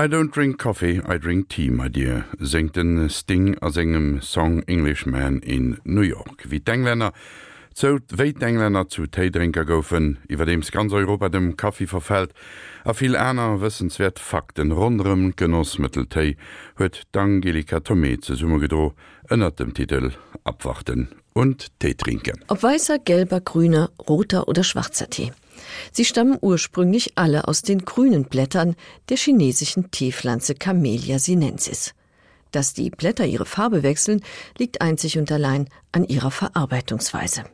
I don't drink coffee, I drink tea my dear, senkt den Sting as engem Song Englishman in New York. Wie Denngländer zot so, wéit Engländer zu Teedrinker goufen, iwwer dems ganz Europa dem Kaffee verfät, a vill Äner wëssenswert Fakten runrem Genossmitteltei huet d'Angelika Tomé ze Summe gedro ënnert dem Titel „Abwarten und Tee trinken. Ob weißer, gelber, grüner, roter oder schwarzer Tee. Sie stammen ursprünglich alle aus den grünen Blättern der chinesischen Teepflanze Camellia sinensis. Dass die Blätter ihre Farbe wechseln, liegt einzig und allein an ihrer Verarbeitungsweise.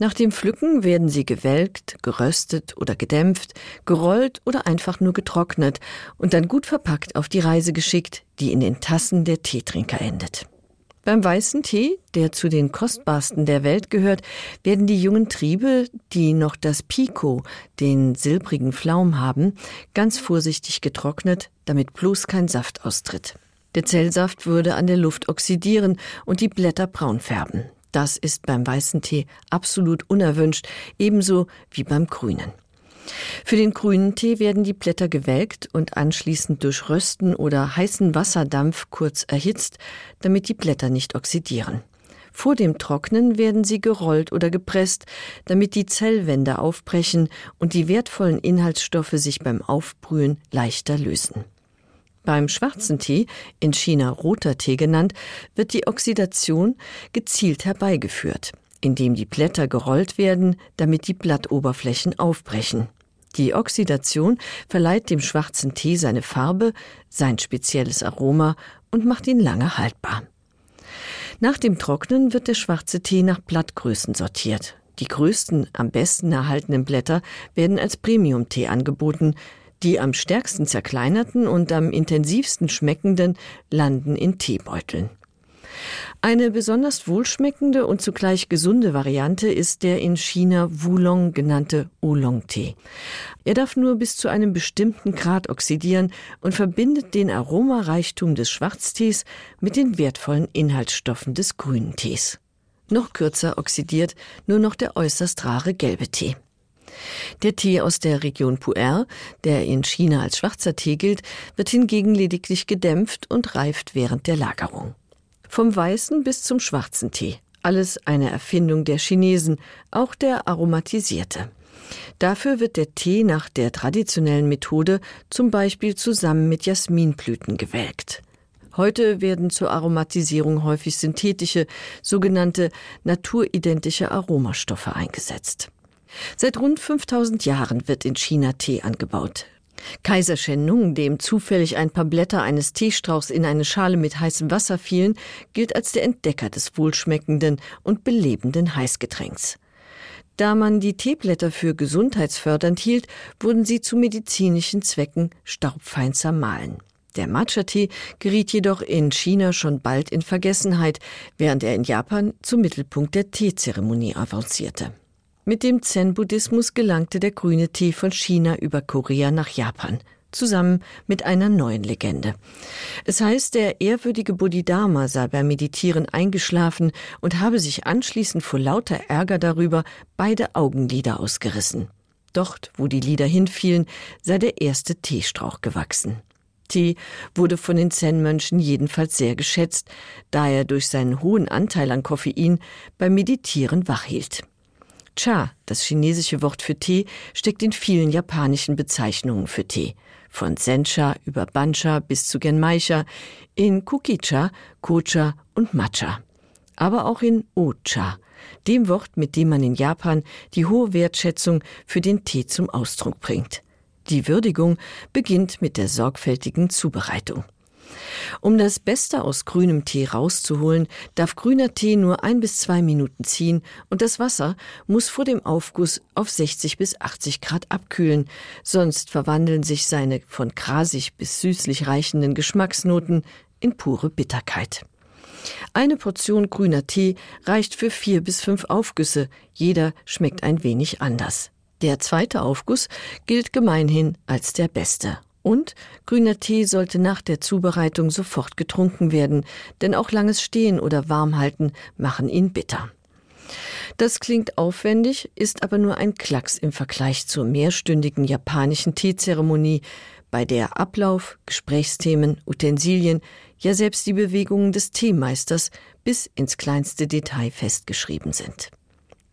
Nach dem Pflücken werden sie gewelkt, geröstet oder gedämpft, gerollt oder einfach nur getrocknet und dann gut verpackt auf die Reise geschickt, die in den Tassen der Teetrinker endet. Beim weißen Tee, der zu den kostbarsten der Welt gehört, werden die jungen Triebe, die noch das Pico, den silbrigen Flaum haben, ganz vorsichtig getrocknet, damit bloß kein Saft austritt. Der Zellsaft würde an der Luft oxidieren und die Blätter braun färben. Das ist beim weißen Tee absolut unerwünscht, ebenso wie beim grünen. Für den grünen Tee werden die Blätter gewelkt und anschließend durch Rösten oder heißen Wasserdampf kurz erhitzt, damit die Blätter nicht oxidieren. Vor dem Trocknen werden sie gerollt oder gepresst, damit die Zellwände aufbrechen und die wertvollen Inhaltsstoffe sich beim Aufbrühen leichter lösen. Beim schwarzen Tee, in China roter Tee genannt, wird die Oxidation gezielt herbeigeführt, indem die Blätter gerollt werden, damit die Blattoberflächen aufbrechen. Die Oxidation verleiht dem schwarzen Tee seine Farbe, sein spezielles Aroma und macht ihn lange haltbar. Nach dem Trocknen wird der schwarze Tee nach Blattgrößen sortiert. Die größten, am besten erhaltenen Blätter werden als Premiumtee angeboten, die am stärksten zerkleinerten und am intensivsten schmeckenden landen in Teebeuteln. Eine besonders wohlschmeckende und zugleich gesunde Variante ist der in China Wulong genannte Oolong-Tee. Er darf nur bis zu einem bestimmten Grad oxidieren und verbindet den Aromareichtum des Schwarztees mit den wertvollen Inhaltsstoffen des grünen Tees. Noch kürzer oxidiert nur noch der äußerst rare gelbe Tee. Der Tee aus der Region Puer, der in China als schwarzer Tee gilt, wird hingegen lediglich gedämpft und reift während der Lagerung. Vom weißen bis zum schwarzen Tee. Alles eine Erfindung der Chinesen, auch der aromatisierte. Dafür wird der Tee nach der traditionellen Methode zum Beispiel zusammen mit Jasminblüten gewelkt. Heute werden zur Aromatisierung häufig synthetische, sogenannte naturidentische Aromastoffe eingesetzt. Seit rund 5000 Jahren wird in China Tee angebaut. Kaiser Shenung, dem zufällig ein paar Blätter eines Teestrauchs in eine Schale mit heißem Wasser fielen, gilt als der Entdecker des wohlschmeckenden und belebenden Heißgetränks. Da man die Teeblätter für gesundheitsfördernd hielt, wurden sie zu medizinischen Zwecken staubfein zermahlen. Der Matcha-Tee geriet jedoch in China schon bald in Vergessenheit, während er in Japan zum Mittelpunkt der Teezeremonie avancierte. Mit dem Zen-Buddhismus gelangte der grüne Tee von China über Korea nach Japan, zusammen mit einer neuen Legende. Es heißt, der ehrwürdige Bodhidharma sei beim Meditieren eingeschlafen und habe sich anschließend vor lauter Ärger darüber beide Augenlider ausgerissen. Dort, wo die Lieder hinfielen, sei der erste Teestrauch gewachsen. Tee wurde von den Zen-Mönchen jedenfalls sehr geschätzt, da er durch seinen hohen Anteil an Koffein beim Meditieren wachhielt. Cha, das chinesische Wort für Tee, steckt in vielen japanischen Bezeichnungen für Tee. Von Sencha über Bancha bis zu Genmaicha, in Kukicha, Kocha und Matcha. Aber auch in Ocha, dem Wort, mit dem man in Japan die hohe Wertschätzung für den Tee zum Ausdruck bringt. Die Würdigung beginnt mit der sorgfältigen Zubereitung. Um das Beste aus grünem Tee rauszuholen, darf grüner Tee nur ein bis zwei Minuten ziehen und das Wasser muss vor dem Aufguss auf 60 bis 80 Grad abkühlen, sonst verwandeln sich seine von grasig bis süßlich reichenden Geschmacksnoten in pure Bitterkeit. Eine Portion grüner Tee reicht für vier bis fünf Aufgüsse, jeder schmeckt ein wenig anders. Der zweite Aufguss gilt gemeinhin als der beste und grüner Tee sollte nach der Zubereitung sofort getrunken werden, denn auch langes Stehen oder Warmhalten machen ihn bitter. Das klingt aufwendig, ist aber nur ein Klacks im Vergleich zur mehrstündigen japanischen Teezeremonie, bei der Ablauf, Gesprächsthemen, Utensilien, ja selbst die Bewegungen des Teemeisters bis ins kleinste Detail festgeschrieben sind.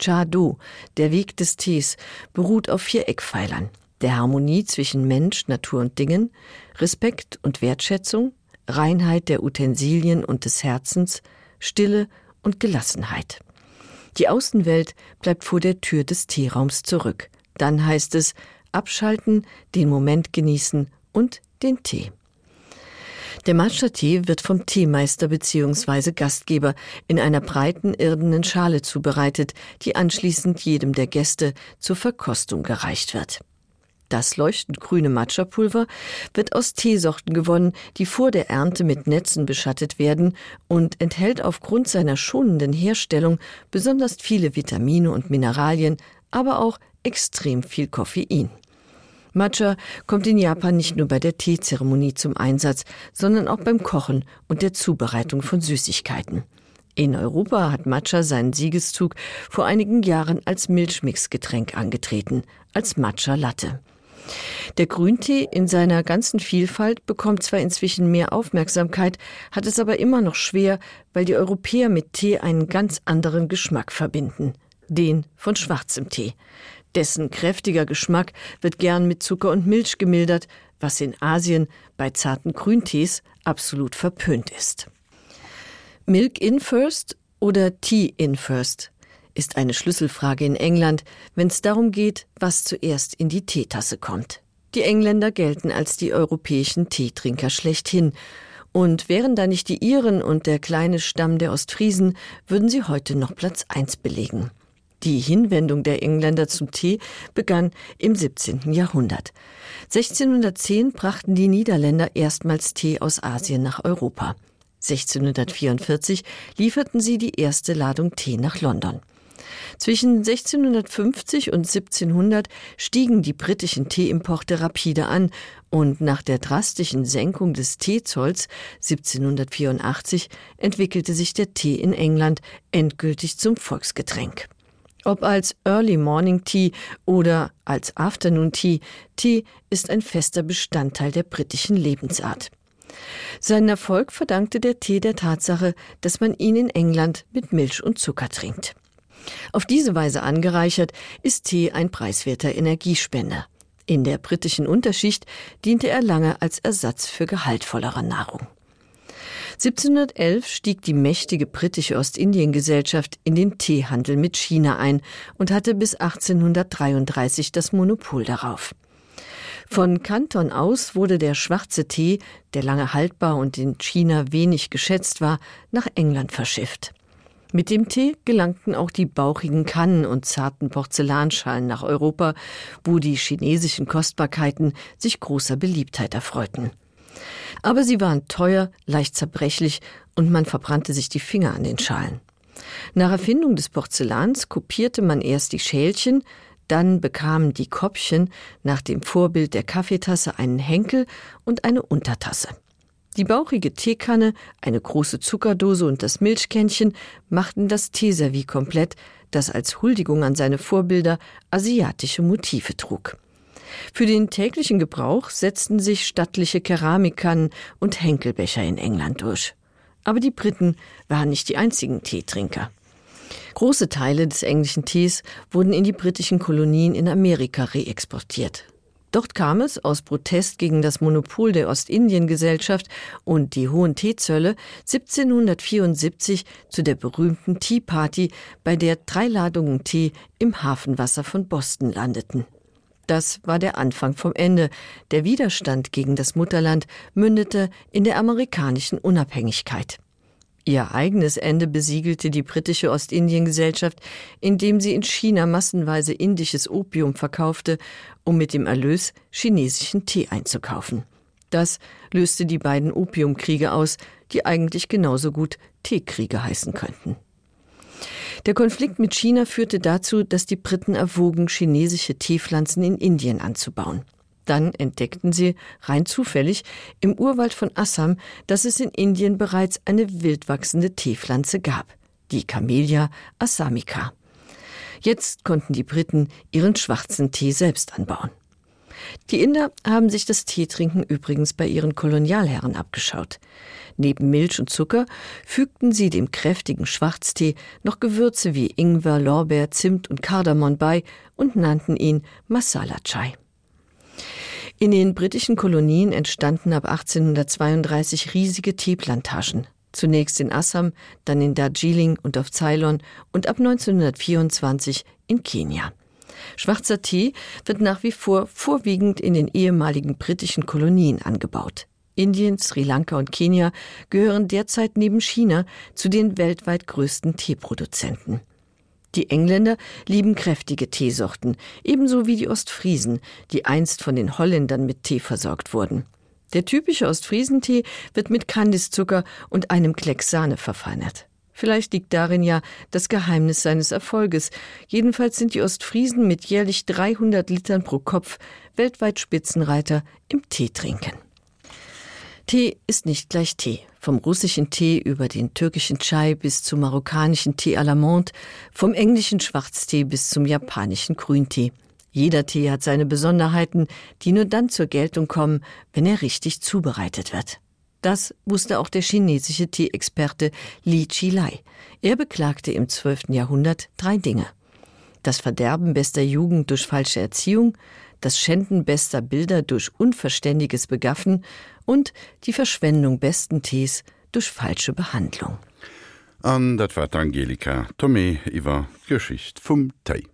Chado, der Weg des Tees, beruht auf vier Eckpfeilern, der Harmonie zwischen Mensch, Natur und Dingen, Respekt und Wertschätzung, Reinheit der Utensilien und des Herzens, Stille und Gelassenheit. Die Außenwelt bleibt vor der Tür des Teeraums zurück. Dann heißt es abschalten, den Moment genießen und den Tee. Der Matcha-Tee wird vom Teemeister bzw. Gastgeber in einer breiten irdenen Schale zubereitet, die anschließend jedem der Gäste zur Verkostung gereicht wird. Das leuchtend grüne Matcha-Pulver wird aus Teesorten gewonnen, die vor der Ernte mit Netzen beschattet werden und enthält aufgrund seiner schonenden Herstellung besonders viele Vitamine und Mineralien, aber auch extrem viel Koffein. Matcha kommt in Japan nicht nur bei der Teezeremonie zum Einsatz, sondern auch beim Kochen und der Zubereitung von Süßigkeiten. In Europa hat Matcha seinen Siegeszug vor einigen Jahren als Milchmixgetränk angetreten, als Matcha Latte. Der Grüntee in seiner ganzen Vielfalt bekommt zwar inzwischen mehr Aufmerksamkeit, hat es aber immer noch schwer, weil die Europäer mit Tee einen ganz anderen Geschmack verbinden, den von schwarzem Tee. Dessen kräftiger Geschmack wird gern mit Zucker und Milch gemildert, was in Asien bei zarten Grüntees absolut verpönt ist. Milk in first oder Tea in first ist eine Schlüsselfrage in England, wenn es darum geht, was zuerst in die Teetasse kommt. Die Engländer gelten als die europäischen Teetrinker schlechthin, und wären da nicht die Iren und der kleine Stamm der Ostfriesen, würden sie heute noch Platz eins belegen. Die Hinwendung der Engländer zum Tee begann im 17. Jahrhundert. 1610 brachten die Niederländer erstmals Tee aus Asien nach Europa. 1644 lieferten sie die erste Ladung Tee nach London. Zwischen 1650 und 1700 stiegen die britischen Teeimporte rapide an und nach der drastischen Senkung des Teezolls 1784 entwickelte sich der Tee in England endgültig zum Volksgetränk. Ob als Early Morning Tea oder als Afternoon Tea, Tee ist ein fester Bestandteil der britischen Lebensart. Seinen Erfolg verdankte der Tee der Tatsache, dass man ihn in England mit Milch und Zucker trinkt. Auf diese Weise angereichert ist Tee ein preiswerter Energiespender. In der britischen Unterschicht diente er lange als Ersatz für gehaltvollere Nahrung. 1711 stieg die mächtige britische Ostindiengesellschaft in den Teehandel mit China ein und hatte bis 1833 das Monopol darauf. Von Kanton aus wurde der schwarze Tee, der lange haltbar und in China wenig geschätzt war, nach England verschifft. Mit dem Tee gelangten auch die bauchigen Kannen und zarten Porzellanschalen nach Europa, wo die chinesischen Kostbarkeiten sich großer Beliebtheit erfreuten. Aber sie waren teuer, leicht zerbrechlich und man verbrannte sich die Finger an den Schalen. Nach Erfindung des Porzellans kopierte man erst die Schälchen, dann bekamen die Koppchen nach dem Vorbild der Kaffeetasse einen Henkel und eine Untertasse. Die bauchige Teekanne, eine große Zuckerdose und das Milchkännchen machten das Teeservie komplett, das als Huldigung an seine Vorbilder asiatische Motive trug. Für den täglichen Gebrauch setzten sich stattliche Keramikkannen und Henkelbecher in England durch. Aber die Briten waren nicht die einzigen Teetrinker. Große Teile des englischen Tees wurden in die britischen Kolonien in Amerika reexportiert. Dort kam es aus Protest gegen das Monopol der Ostindiengesellschaft und die hohen Teezölle 1774 zu der berühmten Tea Party, bei der drei Ladungen Tee im Hafenwasser von Boston landeten. Das war der Anfang vom Ende. Der Widerstand gegen das Mutterland mündete in der amerikanischen Unabhängigkeit. Ihr eigenes Ende besiegelte die britische Ostindiengesellschaft, indem sie in China massenweise indisches Opium verkaufte, um mit dem Erlös chinesischen Tee einzukaufen. Das löste die beiden Opiumkriege aus, die eigentlich genauso gut Teekriege heißen könnten. Der Konflikt mit China führte dazu, dass die Briten erwogen, chinesische Teepflanzen in Indien anzubauen. Dann entdeckten sie rein zufällig im Urwald von Assam, dass es in Indien bereits eine wildwachsende Teepflanze gab, die Camellia assamica. Jetzt konnten die Briten ihren schwarzen Tee selbst anbauen. Die Inder haben sich das Teetrinken übrigens bei ihren Kolonialherren abgeschaut. Neben Milch und Zucker fügten sie dem kräftigen Schwarztee noch Gewürze wie Ingwer, Lorbeer, Zimt und Kardamom bei und nannten ihn Masala Chai. In den britischen Kolonien entstanden ab 1832 riesige Teeplantagen. Zunächst in Assam, dann in Darjeeling und auf Ceylon und ab 1924 in Kenia. Schwarzer Tee wird nach wie vor vorwiegend in den ehemaligen britischen Kolonien angebaut. Indien, Sri Lanka und Kenia gehören derzeit neben China zu den weltweit größten Teeproduzenten. Die Engländer lieben kräftige Teesorten, ebenso wie die Ostfriesen, die einst von den Holländern mit Tee versorgt wurden. Der typische Ostfriesentee wird mit Kandiszucker und einem Klecks Sahne verfeinert. Vielleicht liegt darin ja das Geheimnis seines Erfolges. Jedenfalls sind die Ostfriesen mit jährlich 300 Litern pro Kopf weltweit Spitzenreiter im Teetrinken. Tee ist nicht gleich Tee. Vom russischen Tee über den türkischen Chai bis zum marokkanischen Tee à la Monde, vom englischen Schwarztee bis zum japanischen Grüntee. Jeder Tee hat seine Besonderheiten, die nur dann zur Geltung kommen, wenn er richtig zubereitet wird. Das wusste auch der chinesische Teeexperte Li Qilai. Er beklagte im 12. Jahrhundert drei Dinge. Das Verderben bester Jugend durch falsche Erziehung, das Schänden bester Bilder durch unverständiges Begaffen und die Verschwendung besten Tees durch falsche Behandlung. An dat war Angelika Tomé iwwer Geschicht vum Tei.